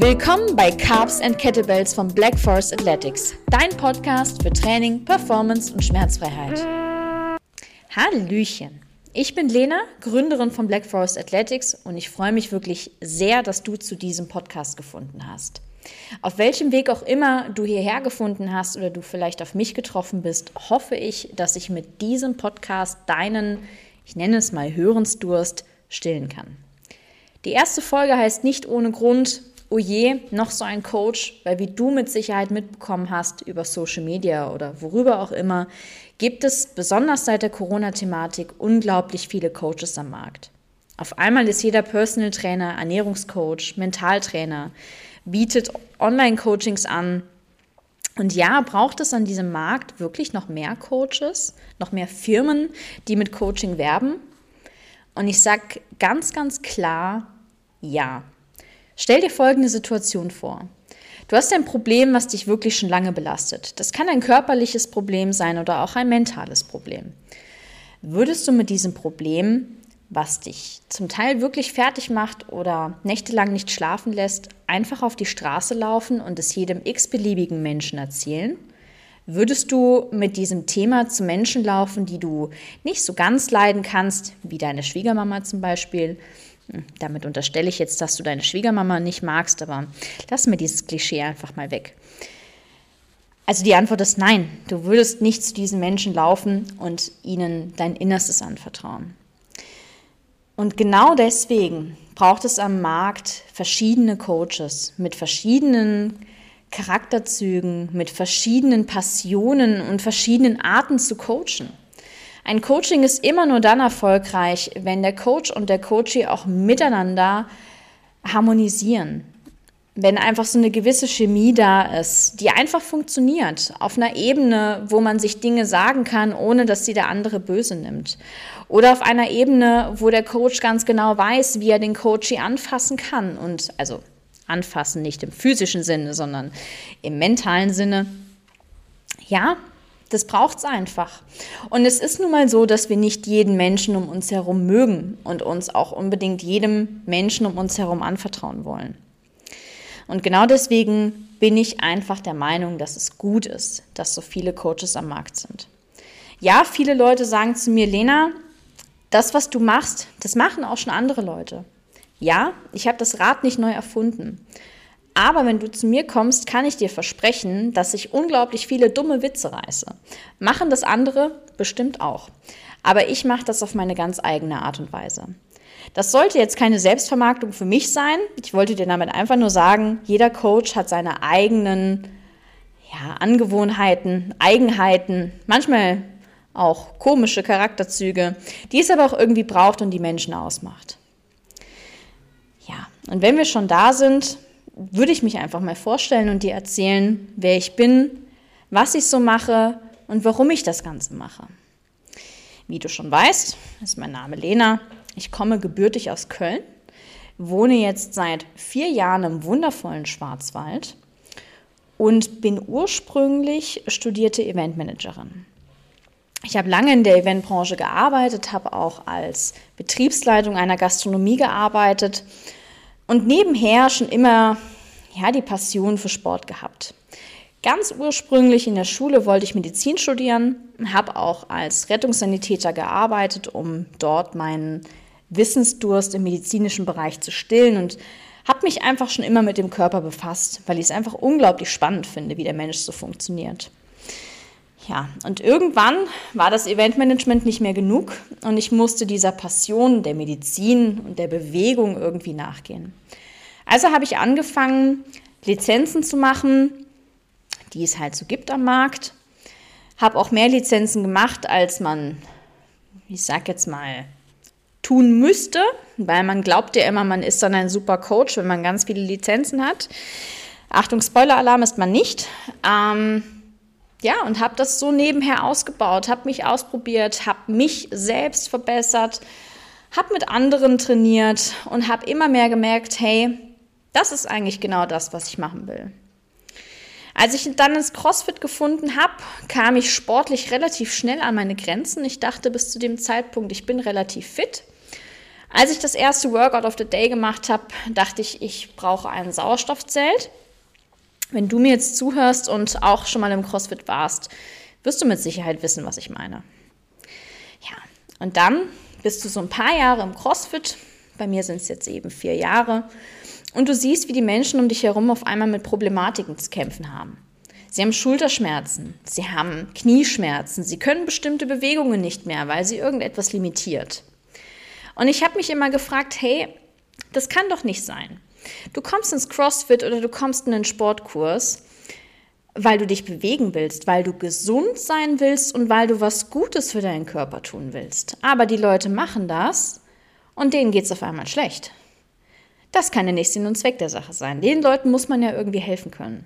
Willkommen bei Carbs and Kettlebells von Black Forest Athletics, dein Podcast für Training, Performance und Schmerzfreiheit. Hallöchen! Ich bin Lena, Gründerin von Black Forest Athletics und ich freue mich wirklich sehr, dass du zu diesem Podcast gefunden hast. Auf welchem Weg auch immer du hierher gefunden hast oder du vielleicht auf mich getroffen bist, hoffe ich, dass ich mit diesem Podcast deinen, ich nenne es mal Hörensdurst, stillen kann. Die erste Folge heißt nicht ohne Grund oh je, noch so ein Coach, weil wie du mit Sicherheit mitbekommen hast über Social Media oder worüber auch immer, gibt es besonders seit der Corona-Thematik unglaublich viele Coaches am Markt. Auf einmal ist jeder Personal Trainer, Ernährungscoach, Mentaltrainer, bietet Online-Coachings an. Und ja, braucht es an diesem Markt wirklich noch mehr Coaches, noch mehr Firmen, die mit Coaching werben? Und ich sage ganz, ganz klar, ja. Stell dir folgende Situation vor. Du hast ein Problem, was dich wirklich schon lange belastet. Das kann ein körperliches Problem sein oder auch ein mentales Problem. Würdest du mit diesem Problem, was dich zum Teil wirklich fertig macht oder nächtelang nicht schlafen lässt, einfach auf die Straße laufen und es jedem x-beliebigen Menschen erzählen? Würdest du mit diesem Thema zu Menschen laufen, die du nicht so ganz leiden kannst, wie deine Schwiegermama zum Beispiel, damit unterstelle ich jetzt, dass du deine Schwiegermama nicht magst, aber lass mir dieses Klischee einfach mal weg. Also die Antwort ist nein. Du würdest nicht zu diesen Menschen laufen und ihnen dein Innerstes anvertrauen. Und genau deswegen braucht es am Markt verschiedene Coaches mit verschiedenen Charakterzügen, mit verschiedenen Passionen und verschiedenen Arten zu coachen. Ein Coaching ist immer nur dann erfolgreich, wenn der Coach und der Coachee auch miteinander harmonisieren. Wenn einfach so eine gewisse Chemie da ist, die einfach funktioniert, auf einer Ebene, wo man sich Dinge sagen kann, ohne dass sie der andere böse nimmt. Oder auf einer Ebene, wo der Coach ganz genau weiß, wie er den Coachee anfassen kann. Und also anfassen nicht im physischen Sinne, sondern im mentalen Sinne. Ja, das braucht es einfach. Und es ist nun mal so, dass wir nicht jeden Menschen um uns herum mögen und uns auch unbedingt jedem Menschen um uns herum anvertrauen wollen. Und genau deswegen bin ich einfach der Meinung, dass es gut ist, dass so viele Coaches am Markt sind. Ja, viele Leute sagen zu mir, Lena, das, was du machst, das machen auch schon andere Leute. Ja, ich habe das Rad nicht neu erfunden. Aber wenn du zu mir kommst, kann ich dir versprechen, dass ich unglaublich viele dumme Witze reiße. Machen das andere bestimmt auch. Aber ich mache das auf meine ganz eigene Art und Weise. Das sollte jetzt keine Selbstvermarktung für mich sein. Ich wollte dir damit einfach nur sagen, jeder Coach hat seine eigenen ja, Angewohnheiten, Eigenheiten, manchmal auch komische Charakterzüge, die es aber auch irgendwie braucht und die Menschen ausmacht. Ja, und wenn wir schon da sind, würde ich mich einfach mal vorstellen und dir erzählen, wer ich bin, was ich so mache und warum ich das Ganze mache. Wie du schon weißt, ist mein Name Lena. Ich komme gebürtig aus Köln, wohne jetzt seit vier Jahren im wundervollen Schwarzwald und bin ursprünglich studierte Eventmanagerin. Ich habe lange in der Eventbranche gearbeitet, habe auch als Betriebsleitung einer Gastronomie gearbeitet und nebenher schon immer ja, die Passion für Sport gehabt. Ganz ursprünglich in der Schule wollte ich Medizin studieren, habe auch als Rettungssanitäter gearbeitet, um dort meinen Wissensdurst im medizinischen Bereich zu stillen und habe mich einfach schon immer mit dem Körper befasst, weil ich es einfach unglaublich spannend finde, wie der Mensch so funktioniert. Ja, und irgendwann war das Eventmanagement nicht mehr genug und ich musste dieser Passion der Medizin und der Bewegung irgendwie nachgehen. Also habe ich angefangen, Lizenzen zu machen, die es halt so gibt am Markt. Habe auch mehr Lizenzen gemacht, als man, ich sag jetzt mal, tun müsste, weil man glaubt ja immer, man ist dann ein super Coach, wenn man ganz viele Lizenzen hat. Achtung, Spoiler-Alarm ist man nicht. Ähm, ja, und habe das so nebenher ausgebaut, habe mich ausprobiert, habe mich selbst verbessert, habe mit anderen trainiert und habe immer mehr gemerkt, hey, das ist eigentlich genau das, was ich machen will. Als ich dann ins CrossFit gefunden habe, kam ich sportlich relativ schnell an meine Grenzen. Ich dachte bis zu dem Zeitpunkt, ich bin relativ fit. Als ich das erste Workout of the Day gemacht habe, dachte ich, ich brauche ein Sauerstoffzelt. Wenn du mir jetzt zuhörst und auch schon mal im CrossFit warst, wirst du mit Sicherheit wissen, was ich meine. Ja, und dann bist du so ein paar Jahre im CrossFit. Bei mir sind es jetzt eben vier Jahre. Und du siehst, wie die Menschen um dich herum auf einmal mit Problematiken zu kämpfen haben. Sie haben Schulterschmerzen, sie haben Knieschmerzen, sie können bestimmte Bewegungen nicht mehr, weil sie irgendetwas limitiert. Und ich habe mich immer gefragt, hey, das kann doch nicht sein. Du kommst ins CrossFit oder du kommst in einen Sportkurs, weil du dich bewegen willst, weil du gesund sein willst und weil du was Gutes für deinen Körper tun willst. Aber die Leute machen das und denen geht es auf einmal schlecht. Das kann ja nicht Sinn und Zweck der Sache sein. Den Leuten muss man ja irgendwie helfen können.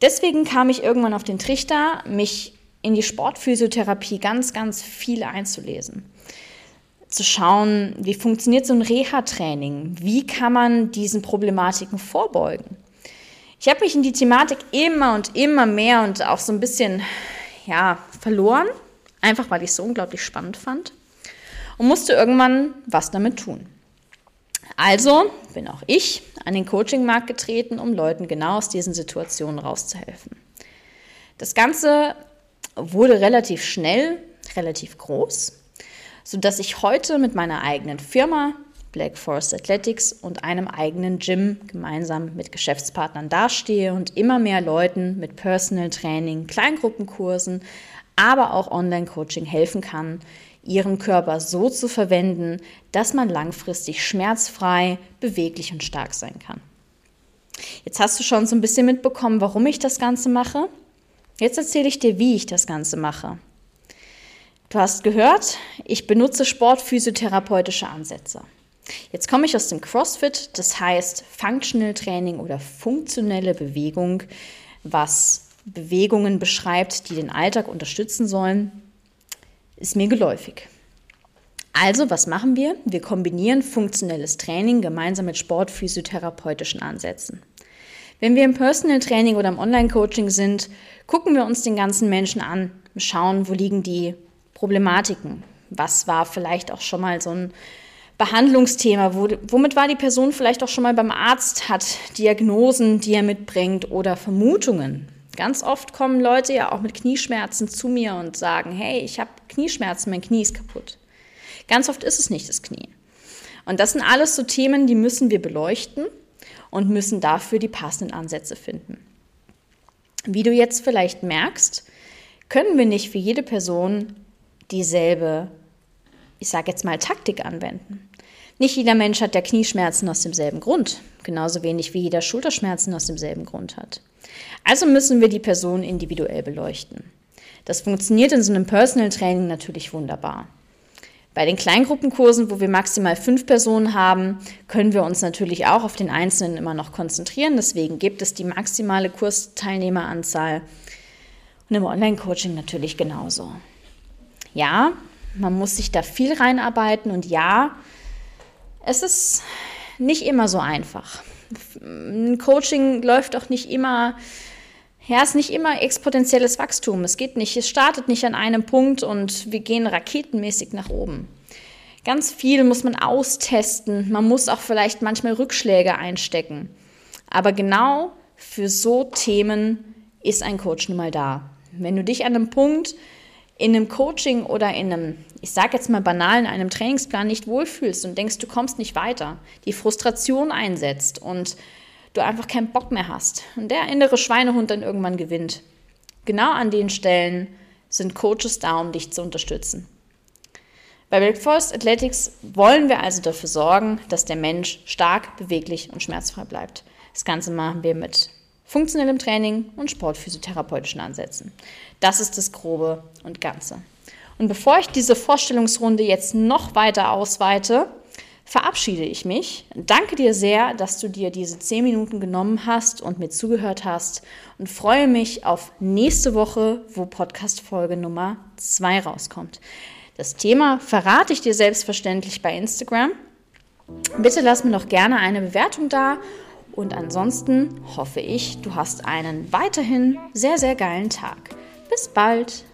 Deswegen kam ich irgendwann auf den Trichter, mich in die Sportphysiotherapie ganz, ganz viel einzulesen zu schauen, wie funktioniert so ein Reha-Training? Wie kann man diesen Problematiken vorbeugen? Ich habe mich in die Thematik immer und immer mehr und auch so ein bisschen ja, verloren, einfach weil ich es so unglaublich spannend fand und musste irgendwann was damit tun. Also bin auch ich an den Coaching-Markt getreten, um Leuten genau aus diesen Situationen rauszuhelfen. Das Ganze wurde relativ schnell, relativ groß sodass ich heute mit meiner eigenen Firma Black Forest Athletics und einem eigenen Gym gemeinsam mit Geschäftspartnern dastehe und immer mehr Leuten mit Personal Training, Kleingruppenkursen, aber auch Online-Coaching helfen kann, ihren Körper so zu verwenden, dass man langfristig schmerzfrei, beweglich und stark sein kann. Jetzt hast du schon so ein bisschen mitbekommen, warum ich das Ganze mache. Jetzt erzähle ich dir, wie ich das Ganze mache. Du hast gehört, ich benutze sportphysiotherapeutische Ansätze. Jetzt komme ich aus dem CrossFit, das heißt Functional Training oder funktionelle Bewegung, was Bewegungen beschreibt, die den Alltag unterstützen sollen, ist mir geläufig. Also, was machen wir? Wir kombinieren funktionelles Training gemeinsam mit sportphysiotherapeutischen Ansätzen. Wenn wir im Personal Training oder im Online-Coaching sind, gucken wir uns den ganzen Menschen an, schauen, wo liegen die Problematiken? Was war vielleicht auch schon mal so ein Behandlungsthema? Womit war die Person vielleicht auch schon mal beim Arzt, hat Diagnosen, die er mitbringt oder Vermutungen? Ganz oft kommen Leute ja auch mit Knieschmerzen zu mir und sagen, hey, ich habe Knieschmerzen, mein Knie ist kaputt. Ganz oft ist es nicht das Knie. Und das sind alles so Themen, die müssen wir beleuchten und müssen dafür die passenden Ansätze finden. Wie du jetzt vielleicht merkst, können wir nicht für jede Person dieselbe, ich sage jetzt mal, Taktik anwenden. Nicht jeder Mensch hat ja Knieschmerzen aus demselben Grund, genauso wenig wie jeder Schulterschmerzen aus demselben Grund hat. Also müssen wir die Person individuell beleuchten. Das funktioniert in so einem Personal Training natürlich wunderbar. Bei den Kleingruppenkursen, wo wir maximal fünf Personen haben, können wir uns natürlich auch auf den Einzelnen immer noch konzentrieren. Deswegen gibt es die maximale Kursteilnehmeranzahl. Und im Online-Coaching natürlich genauso. Ja, man muss sich da viel reinarbeiten und ja, es ist nicht immer so einfach. Ein Coaching läuft auch nicht immer, ja, es ist nicht immer exponentielles Wachstum. Es geht nicht, es startet nicht an einem Punkt und wir gehen raketenmäßig nach oben. Ganz viel muss man austesten. Man muss auch vielleicht manchmal Rückschläge einstecken. Aber genau für so Themen ist ein Coach nun mal da. Wenn du dich an einem Punkt in einem Coaching oder in einem, ich sage jetzt mal banal, in einem Trainingsplan nicht wohlfühlst und denkst, du kommst nicht weiter, die Frustration einsetzt und du einfach keinen Bock mehr hast und der innere Schweinehund dann irgendwann gewinnt. Genau an den Stellen sind Coaches da, um dich zu unterstützen. Bei Black Forest Athletics wollen wir also dafür sorgen, dass der Mensch stark, beweglich und schmerzfrei bleibt. Das Ganze machen wir mit funktionellem Training und sportphysiotherapeutischen Ansätzen. Das ist das Grobe und Ganze. Und bevor ich diese Vorstellungsrunde jetzt noch weiter ausweite, verabschiede ich mich. Danke dir sehr, dass du dir diese zehn Minuten genommen hast und mir zugehört hast und freue mich auf nächste Woche, wo Podcast-Folge Nummer zwei rauskommt. Das Thema verrate ich dir selbstverständlich bei Instagram. Bitte lass mir noch gerne eine Bewertung da und ansonsten hoffe ich, du hast einen weiterhin sehr, sehr geilen Tag. Bis bald!